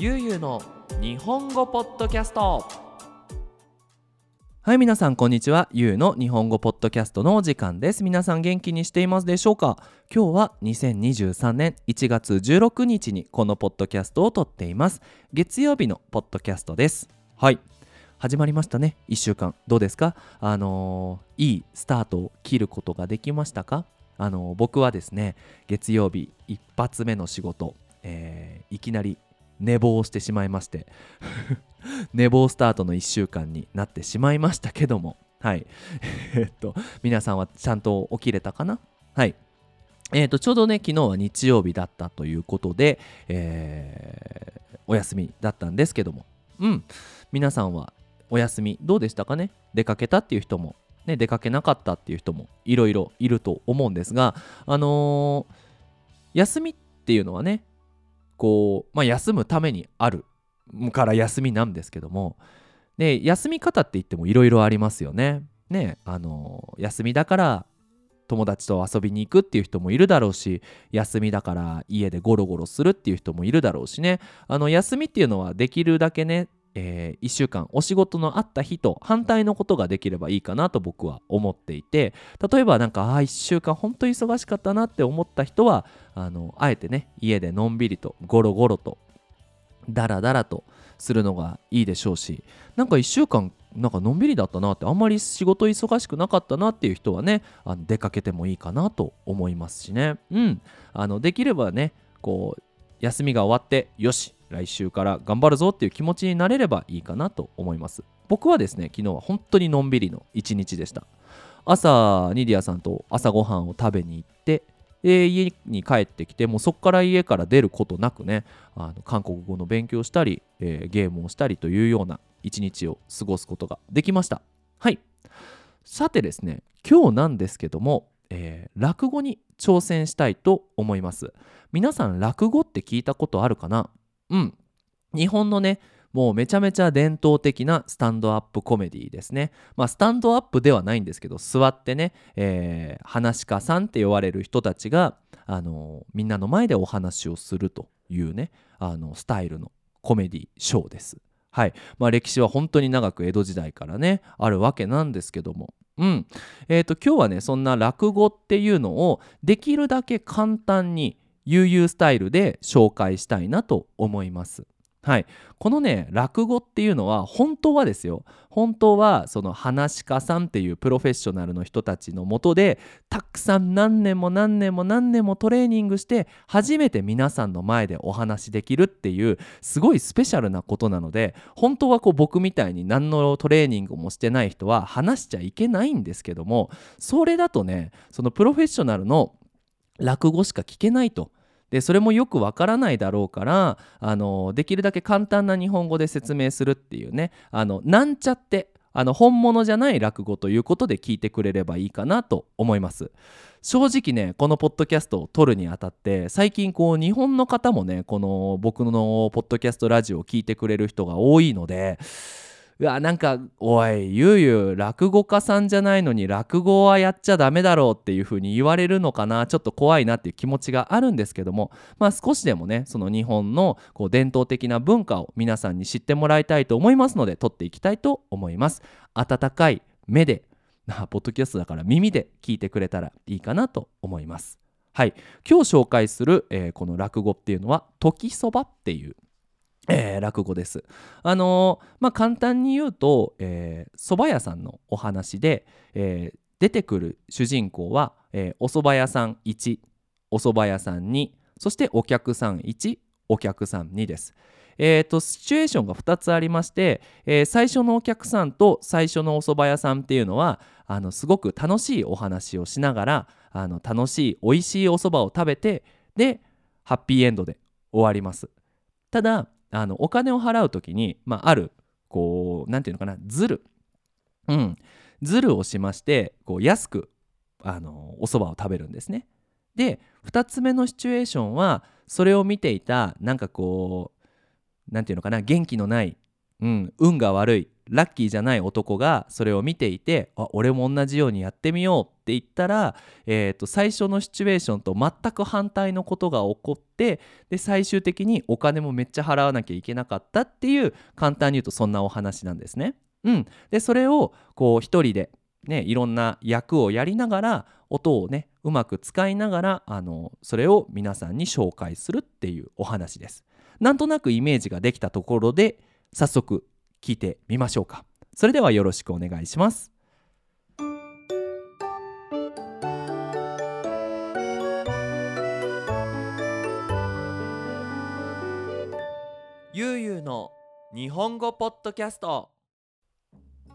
ゆうゆうの日本語ポッドキャスト。はい皆さんこんにちは。ゆうの日本語ポッドキャストのお時間です。皆さん元気にしていますでしょうか？今日は2023年1月16日にこのポッドキャストを撮っています。月曜日のポッドキャストです。はい。始まりましたね。1週間。どうですか？あのー、いいスタートを切ることができましたか？あのー、僕はですね月曜日一発目の仕事、えー、いきなり寝坊してしまいまして。寝坊スタートの1週間になってしまいましたけども。はい。えっと皆さんはちゃんと起きれたかな？はい。えーと、ちょうどね昨日は日曜日だったということで、えー、お休みだったんですけども。うん。皆さんはお休みどうでしたかね？出かけたっていう人も、ね、出かけなかったっていう人もいろいろいると思うんですがあのー、休みっていうのはねこう、まあ、休むためにあるから休みなんですけどもで休み方って言ってもいろいろありますよね。ねあの休みだから友達と遊びに行くっていう人もいるだろうし休みだから家でゴロゴロするっていう人もいるだろうしねあの休みっていうのはできるだけねえー、1週間お仕事のあった日と反対のことができればいいかなと僕は思っていて例えばなんかああ1週間本当に忙しかったなって思った人はあのあえてね家でのんびりとゴロゴロとダラダラとするのがいいでしょうしなんか1週間なんかのんびりだったなってあんまり仕事忙しくなかったなっていう人はねあの出かけてもいいかなと思いますしね。うん。あのできればねこう休みが終わってよし来週から頑張るぞっていう気持ちになれればいいかなと思います。僕はですね昨日は本当にのんびりの一日でした。朝ニディアさんと朝ごはんを食べに行ってで家に帰ってきてもうそこから家から出ることなくねあの韓国語の勉強したり、えー、ゲームをしたりというような一日を過ごすことができました。はい。さてですね今日なんですけども、えー、落語に挑戦したいと思います。皆さん落語って聞いたことあるかな？うん日本のねもうめちゃめちゃ伝統的なスタンドアップコメディですね。まあスタンドアップではないんですけど座ってね、えー、話し家さんって呼ばれる人たちが、あの、みんなの前でお話をするというねあのスタイルのコメディショーです。はいまあ、歴史は本当に長く江戸時代からねあるわけなんですけどもうんえー、と今日はねそんな落語っていうのをできるだけ簡単に悠々スタイルで紹介したいなと思います。はい、このね落語っていうのは本当はですよ本当はその話し家さんっていうプロフェッショナルの人たちのもとでたくさん何年も何年も何年もトレーニングして初めて皆さんの前でお話しできるっていうすごいスペシャルなことなので本当はこう僕みたいに何のトレーニングもしてない人は話しちゃいけないんですけどもそれだとねそのプロフェッショナルの落語しか聞けないと。でそれもよくわからないだろうからあのできるだけ簡単な日本語で説明するっていうねあのなんちゃってあの本物じゃない落語ということで聞いてくれればいいかなと思います。正直ねこのポッドキャストを撮るにあたって最近こう日本の方もねこの僕のポッドキャストラジオを聞いてくれる人が多いのでうわなんかおいゆうゆう落語家さんじゃないのに落語はやっちゃダメだろうっていう風に言われるのかなちょっと怖いなっていう気持ちがあるんですけどもまあ少しでもねその日本のこう伝統的な文化を皆さんに知ってもらいたいと思いますので撮っていきたいと思います。温かい目でポッドキャストだから耳で聞いてくれたらいいかなと思います。はい。今日紹介する、えー、この落語っていうのは「時そば」っていうえー、落語です。あのー、まあ、簡単に言うと、えー、蕎麦屋さんのお話で、えー、出てくる主人公は、えー、お蕎麦屋さん1、お蕎麦屋さん2、そしてお客さん1、お客さん2です。えーと、シチュエーションが2つありまして、えー、最初のお客さんと最初のお蕎麦屋さんっていうのはあのすごく楽しいお話をしながらあの楽しい美味しいお蕎麦を食べてでハッピーエンドで終わります。ただあのお金を払う時に、まあ、あるこう何て言うのかなズルうんズルをしましてこう安くあのお蕎麦を食べるんですね。で2つ目のシチュエーションはそれを見ていたなんかこう何て言うのかな元気のない、うん、運が悪いラッキーじゃない男がそれを見ていてあ俺も同じようにやってみようって言ったら、えー、と最初のシチュエーションと全く反対のことが起こってで最終的にお金もめっちゃ払わなきゃいけなかったっていう簡単に言うとそんなお話なんですね。うん、でそれをこう一人で、ね、いろんな役をやりながら音をねうまく使いながらあのそれを皆さんに紹介するっていうお話です。なんとなくイメージができたところで早速聞いてみましょうか。それではよろしくお願いします。ゆうゆうの日本語ポッドキャスト。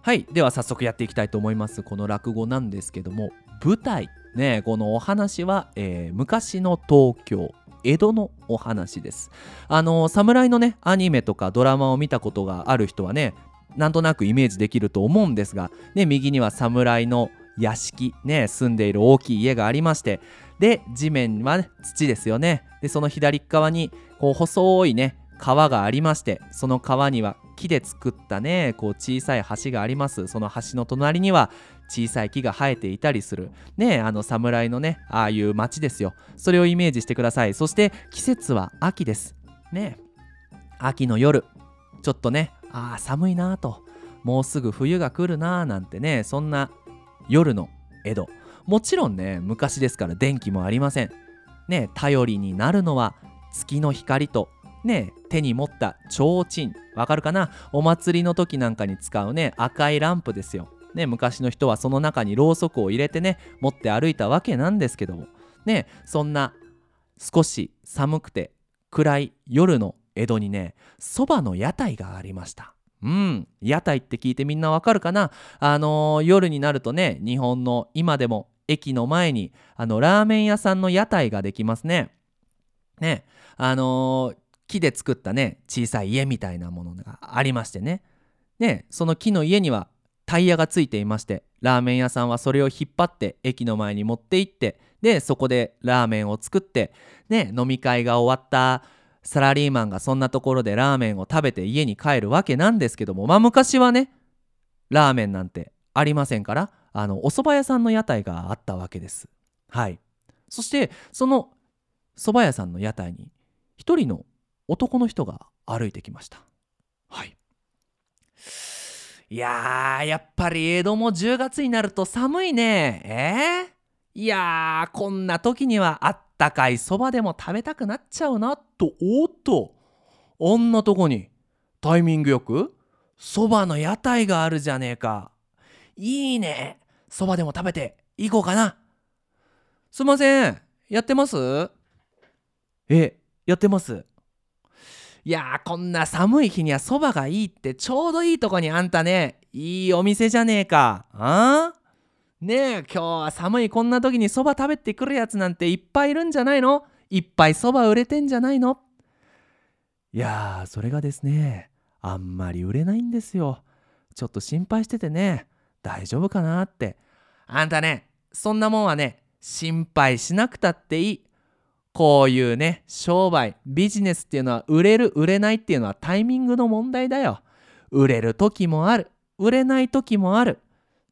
はい。では早速やっていきたいと思います。この落語なんですけども舞台。ねこのお話は、えー、昔の東京。江戸のお話です。あの侍のねアニメとかドラマを見たことがある人はねなんとなくイメージできると思うんですが、ね、右には侍の屋敷、ね、住んでいる大きい家がありましてで地面は、ね、土ですよね。でその左側にこう細いね川がありましてその川には木で作ったねこう小さい橋があります。その橋の隣には小さい木が生えていたりする。ねあの侍のねああいう街ですよ。それをイメージしてください。そして季節は秋です。ね秋の夜。ちょっとねああ寒いなと。もうすぐ冬が来るななんてねそんな夜の江戸。もちろんね昔ですから電気もありません。ね頼りになるのは月の光とね手に持った提灯。わかるかな？お祭りの時なんかに使うね赤いランプですよ。ね、昔の人はその中にろうそくを入れてね持って歩いたわけなんですけども。ねそんな少し寒くて暗い夜の江戸にねそばの屋台がありました。うん屋台って聞いてみんなわかるかな？あのー、夜になるとね日本の今でも駅の前にあのラーメン屋さんの屋台ができますね。ねあのー、木で作ったね小さい家みたいなものがありましてね。ねその木の家にはタイヤがついていましてラーメン屋さんはそれを引っ張って駅の前に持って行ってでそこでラーメンを作ってね飲み会が終わったサラリーマンがそんなところでラーメンを食べて家に帰るわけなんですけどもまあ昔はねラーメンなんてありませんからあのお蕎麦屋さんの屋台があったわけです。はい。そしてその蕎麦屋さんの屋台に一人の男の人が歩いてきましたはいいやー、やっぱり江戸も10月になると寒いね。えー、いやー、こんな時にはあったかいそばでも食べたくなっちゃうな、と、おっと、あんなとこに、タイミングよく、そばの屋台があるじゃねえか。いいね。そばでも食べて、行こうかな。すいません。やってます？え、やってます？いやーこんな寒い日にはそばがいいってちょうどいいとこにあんたね。いいお店じゃねえか。あ？ねえ今日は寒いこんな時にそば食べてくるやつなんていっぱいいるんじゃないの？いっぱいそば売れてんじゃないの？いやーそれがですねあんまり売れないんですよ。ちょっと心配しててね大丈夫かなって。あんたねそんなもんはね心配しなくたっていい。こういうね商売ビジネスっていうのは売れる売れないっていうのはタイミングの問題だよ。売れる時もある。売れない時もある。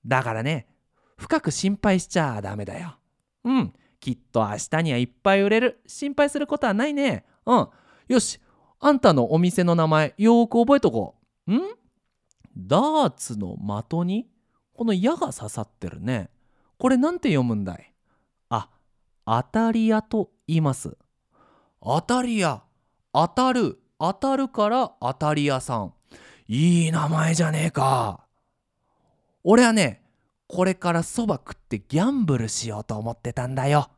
だからね深く心配しちゃダメだよ。うん。きっと明日にはいっぱい売れる。心配することはないね。うん。よし。あんたのお店の名前よーく覚えとこう。ん？ダーツの的に？この矢が刺さってるね。これなんて読むんだい？あ当たり屋と言います。当たり屋。当たる。当たるから当たり屋さん。いい名前じゃねえか。俺はね、これからそば食ってギャンブルしようと思ってたんだよ。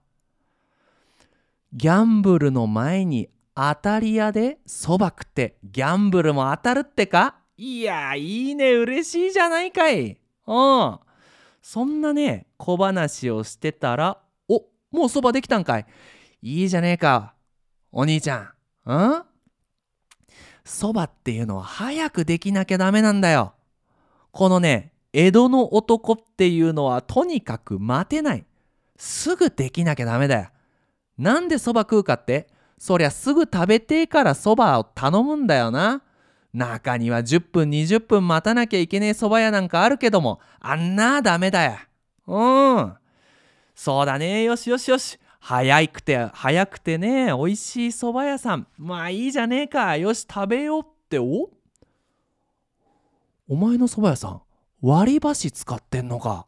ギャンブルの前に当たり屋でそば食ってギャンブルも当たるってか？いや、いいね、嬉しいじゃないかい。うん。そんなね、小話をしてたら、おもうそばできたんかい。いいじゃねえか。お兄ちゃん。ん？そばっていうのは早くできなきゃダメなんだよ。このね、江戸の男っていうのはとにかく待てない。すぐできなきゃダメだよ。なんでそば食うかって？そりゃすぐ食べてからそばを頼むんだよな。中には10分20分待たなきゃいけねえ蕎麦屋なんかあるけどもあんなダメだようんそうだねよしよしよし早くて早くてね美味しい蕎麦屋さん。まあいいじゃねえか。よし食べようって。お？お前の蕎麦屋さん割り箸使ってんのか？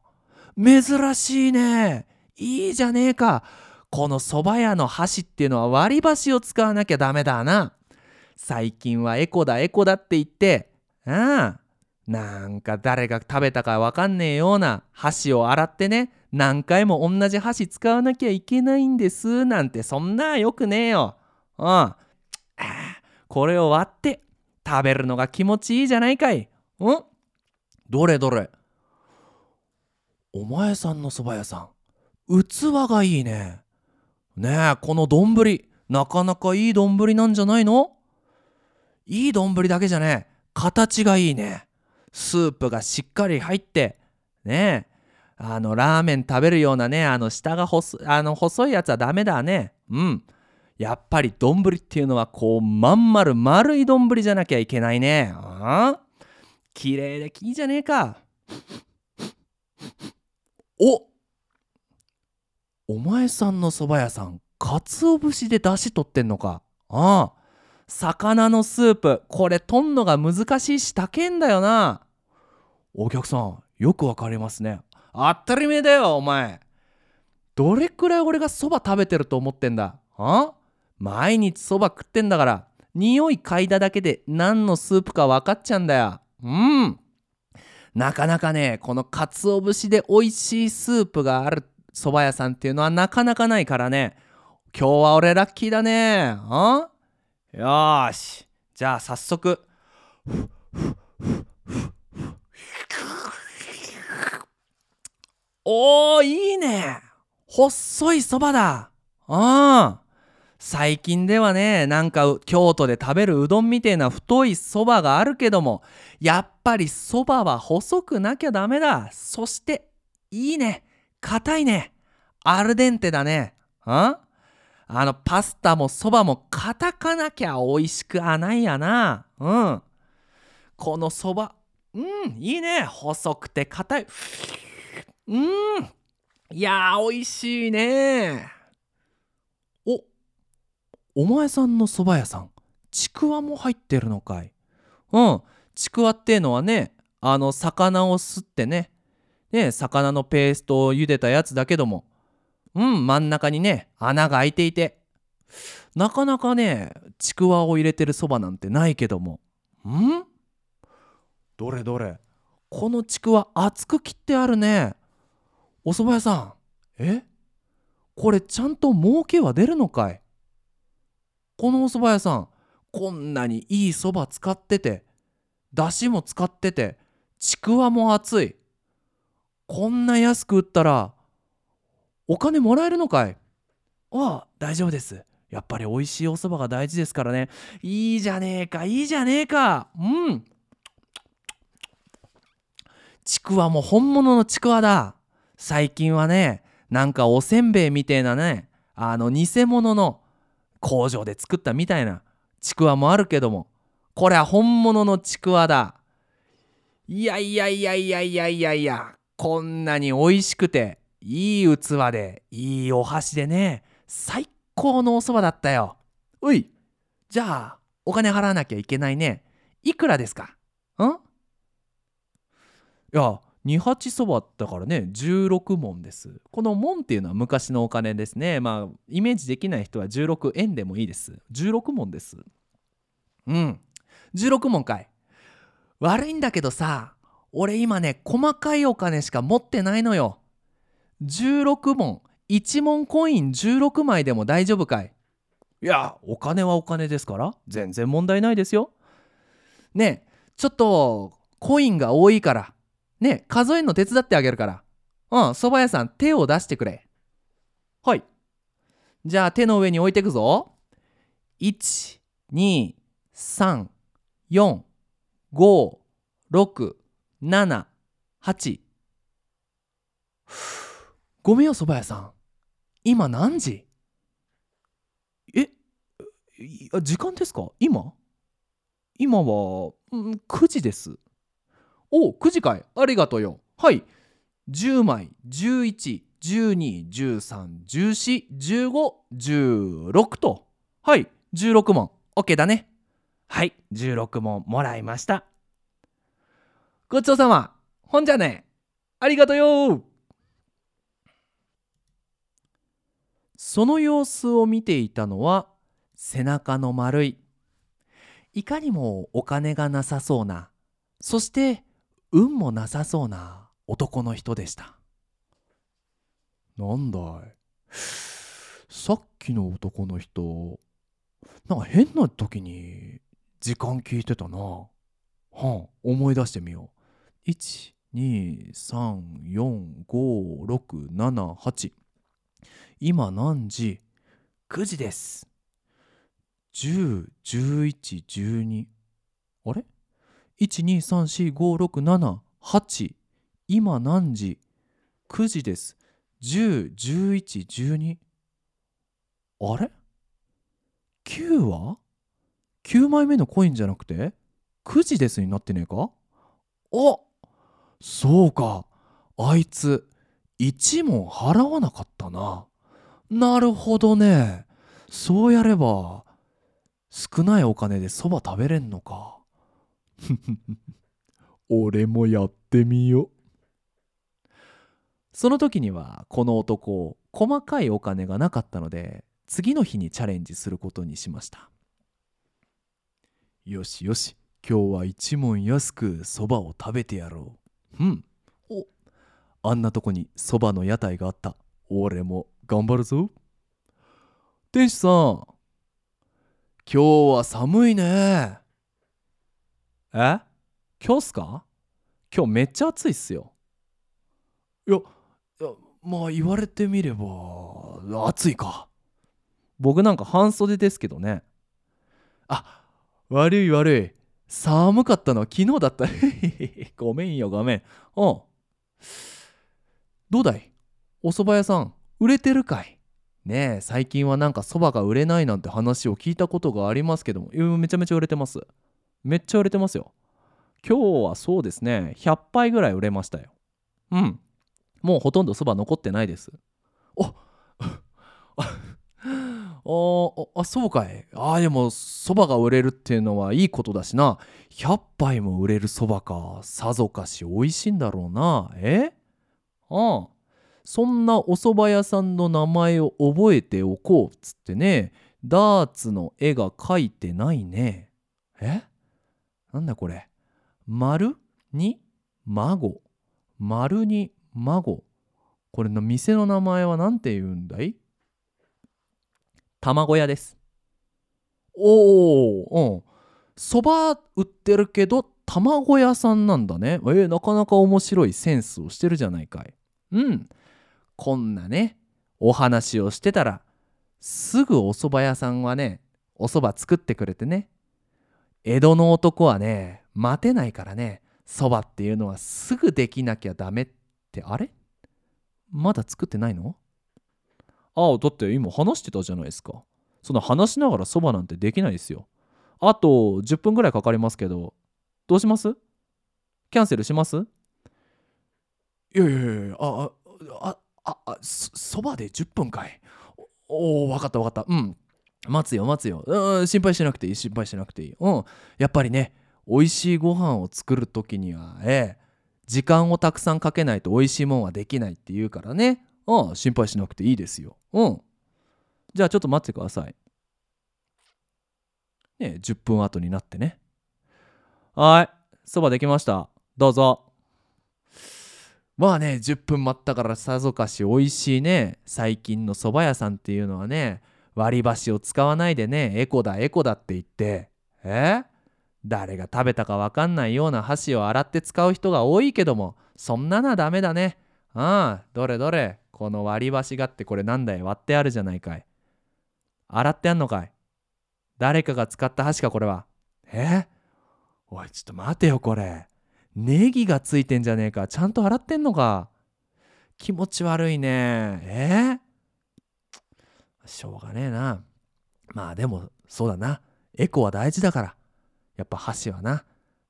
珍しいね。いいじゃねえか。この蕎麦屋の箸っていうのは割り箸を使わなきゃダメだな。最近はエコだエコだって言って。ああなんか誰が食べたかわかんねえような箸を洗ってね。何回も同じ箸使わなきゃいけないんですなんてそんなよくねえよ。うん。これを割って食べるのが気持ちいいじゃないかい。うんどれどれ。お前さんの蕎麦屋さん器がいいね。ねえこの丼なかなかいい丼なんじゃないの？いい丼だけじゃねえ形がいいね。スープがしっかり入ってねえあのラーメン食べるようなねあの下が細あの細いやつはダメだね。うん。やっぱり丼っていうのはこうまん丸丸い丼じゃなきゃいけないね。あ綺麗でいいじゃねえか。お。お前さんの蕎麦屋さん鰹節で出汁取ってんのか。ああ魚のスープこれ取んのが難しいし高えんだよな。お客さんよくわかりますね。当たり前だよお前。どれくらい俺がそば食べてると思ってんだ？あ？毎日そば食ってんだから。匂い嗅いだだけで何のスープか分かっちゃうんだよ。うん。なかなかねこの鰹節で美味しいスープがある蕎麦屋さんっていうのはなかなかないからね。今日は俺ラッキーだね。あ？よし。じゃあ早速。おーいいね。細いそばだ。うん。最近ではねなんか京都で食べるうどんみてえな太いそばがあるけどもやっぱりそばは細くなきゃダメだ。そしていいね。硬いね。アルデンテだね。ああのパスタもそばも硬かなきゃ美味しくはないやな。うん。このそば。うんいいね。細くて硬い。うん。いやー美味しいね。おお前さんの蕎麦屋さんちくわも入ってるのかい？うん。ちくわっていうのはねあの魚をすってね。ね魚のペーストを茹でたやつだけども。うん真ん中にね穴が開いていて。なかなかねちくわを入れてるそばなんてないけども。ん？どれどれ？このちくわ厚く切ってあるね。お蕎麦屋さん。え？これちゃんと儲けは出るのかい？このお蕎麦屋さんこんなにいい蕎麦使っててだしも使っててちくわも熱い。こんな安く売ったらお金もらえるのかい？ああ大丈夫です。やっぱり美味しいお蕎麦が大事ですからね。いいじゃねえかいいじゃねえか。うん。ちくわも本物のちくわだ。最近はねなんかおせんべいみたいなねあの偽物の工場で作ったみたいなちくわもあるけどもこれは本物のちくわだ。いやいやいやいやいやいやいやこんなに美味しくていい器でいいお箸でね最高のおそばだったよ。おい。じゃあお金払わなきゃいけないね。いくらですか？ん？いや二八そばだからね16文です。この門っていうのは昔のお金ですね。まあイメージできない人は16円でもいいです。16文です。うん。16文かい。悪いんだけどさ俺今ね細かいお金しか持ってないのよ。16文1文コイン16枚でも大丈夫かい。いやお金はお金ですから。全然問題ないですよ。ねえちょっとコインが多いから。ね数えるの手伝ってあげるから。うん、蕎麦屋さん手を出してくれ。はい。じゃあ手の上に置いてくぞ。1、2、3、4、5、6、7、8。ごめんよ、蕎麦屋さん。今何時？え時間ですか？今？今は、うん、9時ですお9時かいありがとうよ。はい。10枚111213141516と。はい。16問。OK だね。はい。16問もらいました。ごちそうさま。ほんじゃね。ありがとうよ。その様子を見ていたのは背中の丸い。いかにもお金がなさそうな。そして運もなさそうな男の人でした。なんだい。さっきの男の人なんか変な時に時間聞いてたな。はあ思い出してみよう。1234567今何時 ?9 時です。10、11、12あれ？?1234567 今何時 ?9 時です10、11、12あれ ?9 は ?9 枚目のコインじゃなくて？9時ですになってねえか？あそうかあいつ1問払わなかったななるほどねそうやれば少ないお金でそば食べれんのか 俺もやってみよその時にはこの男細かいお金がなかったので次の日にチャレンジすることにしました。よしよし今日は一問安くそばを食べてやろう。うん。おあんなとこにそばの屋台があった。俺も頑張るぞ。店主さん今日は寒いね。え？今日っすか？今日めっちゃ暑いっすよ。いやいやまあ言われてみれば暑いか。僕なんか半袖ですけどね。あ悪い悪い。寒かったのは昨日だった。ごめんよごめん。う。んどうだい？お蕎麦屋さん売れてるかい？ねえ最近はなんかそばが売れないなんて話を聞いたことがありますけども。めちゃめちゃ売れてますめっちゃ売れてますよ。今日はそうですね。100杯ぐらい売れましたよ。うん。もうほとんどそば残ってないです。お ああそうかい。あでもそばが売れるっていうのはいいことだしな。100杯も売れるそばか。さぞかし美味しいんだろうな。え？ああそんなお蕎麦屋さんの名前を覚えておこうっつってね。ダーツの絵が描いてないね。え？なんだこれ。丸に孫。丸に孫。これの店の名前は何て言うんだい？卵屋です。おおうん。そば売ってるけど卵屋さんなんだね。えー、なかなか面白いセンスをしてるじゃないかい。うん。こんなねお話をしてたらすぐお蕎麦屋さんはねお蕎麦作ってくれてね。江戸の男はね待てないからね蕎麦っていうのはすぐできなきゃダメって。あれ？まだ作ってないの？ああだって今話してたじゃないですか。その話しながら蕎麦なんてできないですよ。あと10分ぐらいかかりますけどどうします？キャンセルします？いやいやいやああああそばで10分かい。おお分かった分かった。うん待つよ待つよ。うん心配しなくていい心配しなくていい。うん。やっぱりね美味しいご飯を作る時にはええ時間をたくさんかけないと美味しいもんはできないって言うからね。うん心配しなくていいですよ。うん。じゃあちょっと待ってください。ね10分後になってね。はい。そばできました。どうぞ。まあね10分待ったからさぞかし美味しいね最近の蕎麦屋さんっていうのはね割り箸を使わないでねエコだエコだって言って。え？誰が食べたか分かんないような箸を洗って使う人が多いけどもそんなのはダメだね。ああどれどれ。この割り箸がってこれなんだよ割ってあるじゃないかい。洗ってあんのかい？誰かが使った箸かこれは？え？おいちょっと待てよこれ。ネギがついてんじゃねえか。ちゃんと洗ってんのか。気持ち悪いね。え？ー、しょうがねえな。まあでもそうだな。エコは大事だから。やっぱ箸はな。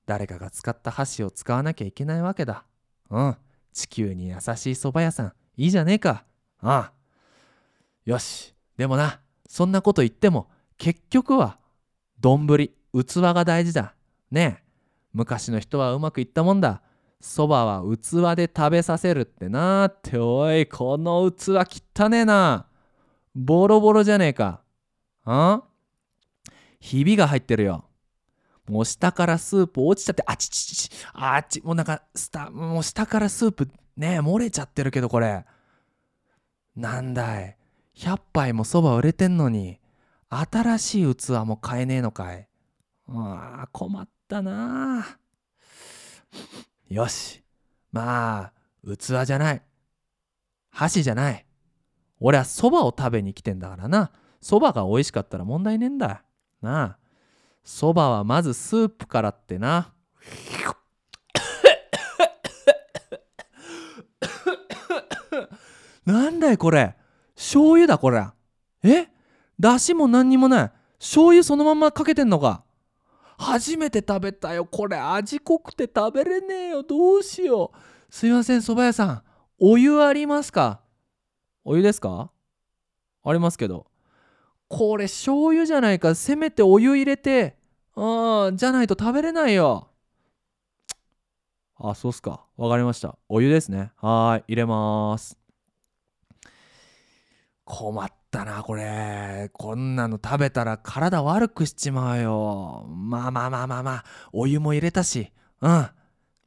誰かが使った箸を使わなきゃいけないわけだ。うん。地球に優しい蕎麦屋さん。いいじゃねえか。ああよし。でもなそんなこと言っても結局は丼器が大事だ。ねえ。昔の人はうまくいったもんだ。そばは器で食べさせるってなっておいこの器汚ねえな。ボロボロじゃねえか。あひびが入ってるよ。もう下からスープ落ちちゃってあちちちあっちもうなんかスタもう下からスープね漏れちゃってるけどこれ。なんだい。100杯もそば売れてんのに新しい器も買えねえのかい。ああ困ったな。よし。まあ器じゃない。箸じゃない。俺はそばを食べに来てんだからな。そばが美味しかったら問題ねえんだ。なあ。そばはまずスープからってな。なんだいこれ。醤油だこれ。え？だしも何にもない。醤油そのままかけてんのか。初めて食べたよ。これ味濃くて食べれねえよ。どうしよう。すいません蕎麦屋さん。お湯ありますか？お湯ですか？ありますけど。これ醤油じゃないか。せめてお湯入れてああじゃないと食べれないよ。あそうっすか。わかりました。お湯ですね。はい入れます。困ったなこれ。こんなの食べたら体悪くしちまうよ。まあまあまあまあまあ。お湯も入れたし。うん。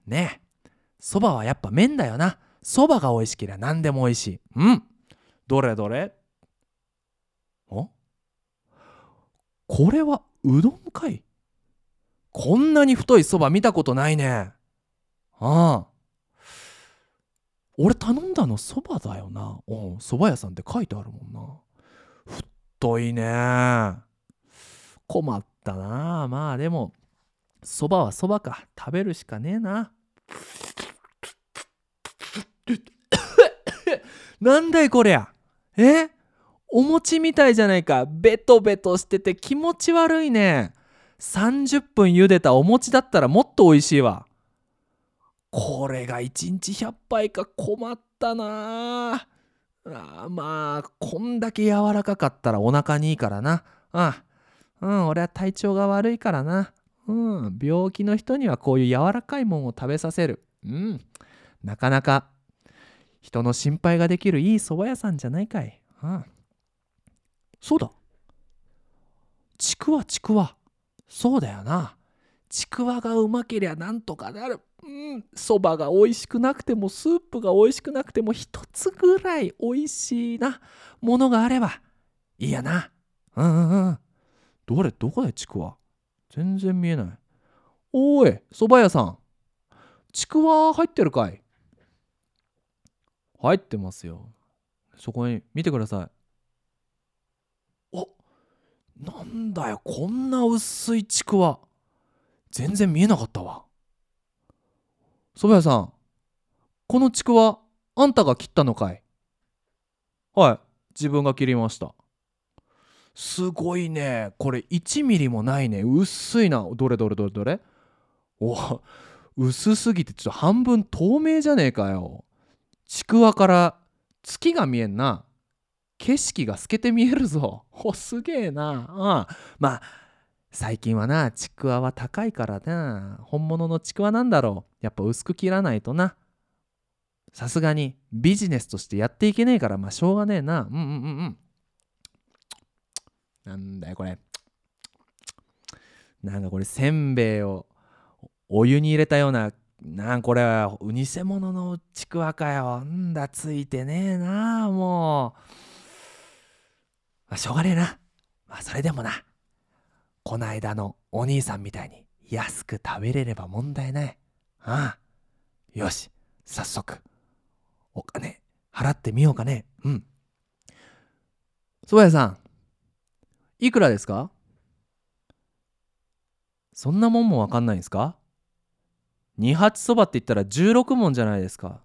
ね。えそばはやっぱ麺だよな。そばが美味しけりゃ何でも美味しい。うん。どれ？どれ？お？これはうどんかい？こんなに太いそば見たことないね。ああ。俺頼んだのそばだよな。うん蕎麦屋さんって書いてあるもんな。太いね。困ったな。まあでもそばはそばか。食べるしかねえな。なんだいこりゃ。え？お餅みたいじゃないか。ベトベトしてて気持ち悪いね。30分茹でたお餅だったらもっと美味しいわ。これが1日100杯か困ったな。あまあこんだけ柔らかかったらお腹にいいからな。あうん俺は体調が悪いからな。うん病気の人にはこういう柔らかいもんを食べさせる。うんなかなか人の心配ができるいい蕎麦屋さんじゃないかい。うん。そうだ。ちくわちくわ。そうだよな。ちくわがうまけりゃなんとかなる。うん。そばが美味しくなくてもスープが美味しくなくても一つぐらい美味しいな。ものがあればいいやな。うんうんうん。どれ？どこだよちくわ。全然見えない。おい蕎麦屋さん。ちくわ入ってるかい？入ってますよ。そこに見てください。おなんだよ。こんな薄いちくわ全然見えなかったわ。蕎麦屋さんこのちくわあんたが切ったのかい？はい。自分が切りました。すごいね。これ1ミリもないね。薄いな。どれどれどれどれ？お薄すぎてちょっと半分透明じゃねえかよ。ちくわから月が見えんな。景色が透けて見えるぞ。おすげえな。ああまあ最近はなちくわは高いからな。本物のちくわなんだろう。やっぱ薄く切らないとな。さすがにビジネスとしてやっていけねえからまあしょうがねえな。うんうんうんうん。なんだよこれ。なんかこれせんべいをお湯に入れたようななんこれは偽物のちくわかよ。んだついてねえなもう、まあ、しょうがねえな。まあそれでもな。こないだのお兄さんみたいに安く食べれれば問題ない。ああ。よし。早速。お金。払ってみようかね。うん。蕎麦屋さん。いくらですか？そんなもんもわかんないんですか？二八そばって言ったら16問じゃないですか。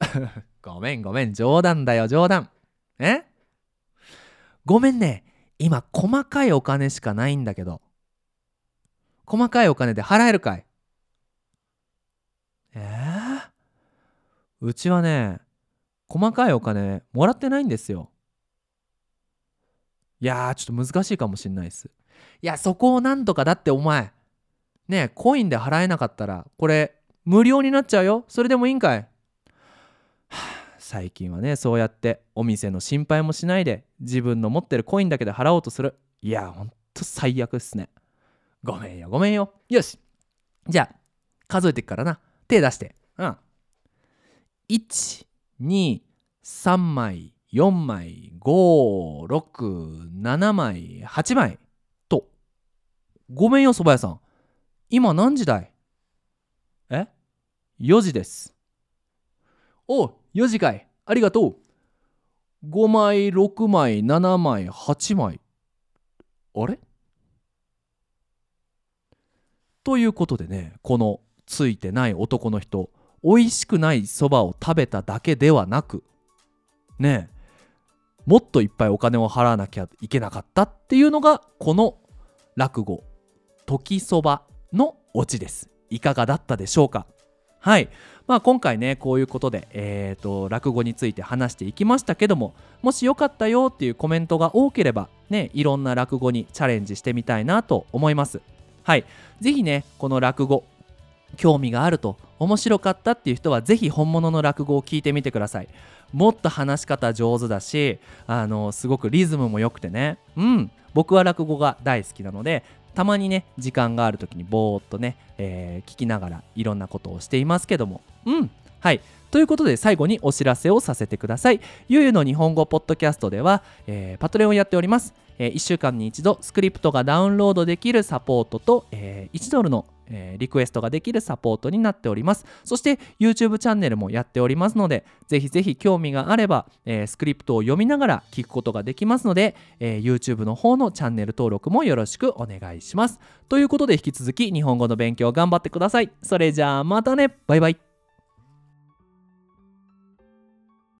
ごめんごめん冗談だよ冗談。え？ごめんね。今細かいお金しかないんだけど。細かいお金で払えるかい。え？ー、うちはね細かいお金もらってないんですよ。いやーちょっと難しいかもしんないです。いやそこをなんとかだってお前。ねコインで払えなかったらこれ無料になっちゃうよ。それでもいいんかい、はあ、最近はねそうやってお店の心配もしないで自分の持ってるコインだけで払おうとする。いやほんと最悪っすね。ごめんよごめんよ。よし。じゃあ数えてっからな。手出して。うん。123枚4枚567枚8枚と。ごめんよ蕎麦屋さん。今何時だい？え ?4 時です。お4時かい。ありがとう。5枚6枚7枚8枚。あれ？ということでねこのついてない男の人美味しくないそばを食べただけではなくねえもっといっぱいお金を払わなきゃいけなかったっていうのがこの落語「時そば」のオチです。いかがだったでしょうか？はい。まあ今回ねこういうことでえーと落語について話していきましたけどももしよかったよっていうコメントが多ければねいろんな落語にチャレンジしてみたいなと思います。はい。是非ねこの落語興味があると面白かったっていう人は是非本物の落語を聞いてみてください。もっと話し方上手だしあのすごくリズムも良くてね。うん。僕は落語が大好きなのでたまにね時間がある時にぼーっとね、えー、聞きながらいろんなことをしていますけども。うん。はい。ということで最後にお知らせをさせてください。ゆうゆの日本語ポッドキャストでは、えー、パトレオンやっております。えー、1週間に一度スクリプトがダウンロードできるサポートと、えー、1ドルのえ、リクエストができるサポートになっております。そして YouTube チャンネルもやっておりますので、ぜひぜひ興味があれば、え、スクリプトを読みながら聞くことができますので、え、YouTube の方のチャンネル登録もよろしくお願いします。ということで引き続き日本語の勉強頑張ってください。それじゃあまたねバイバイ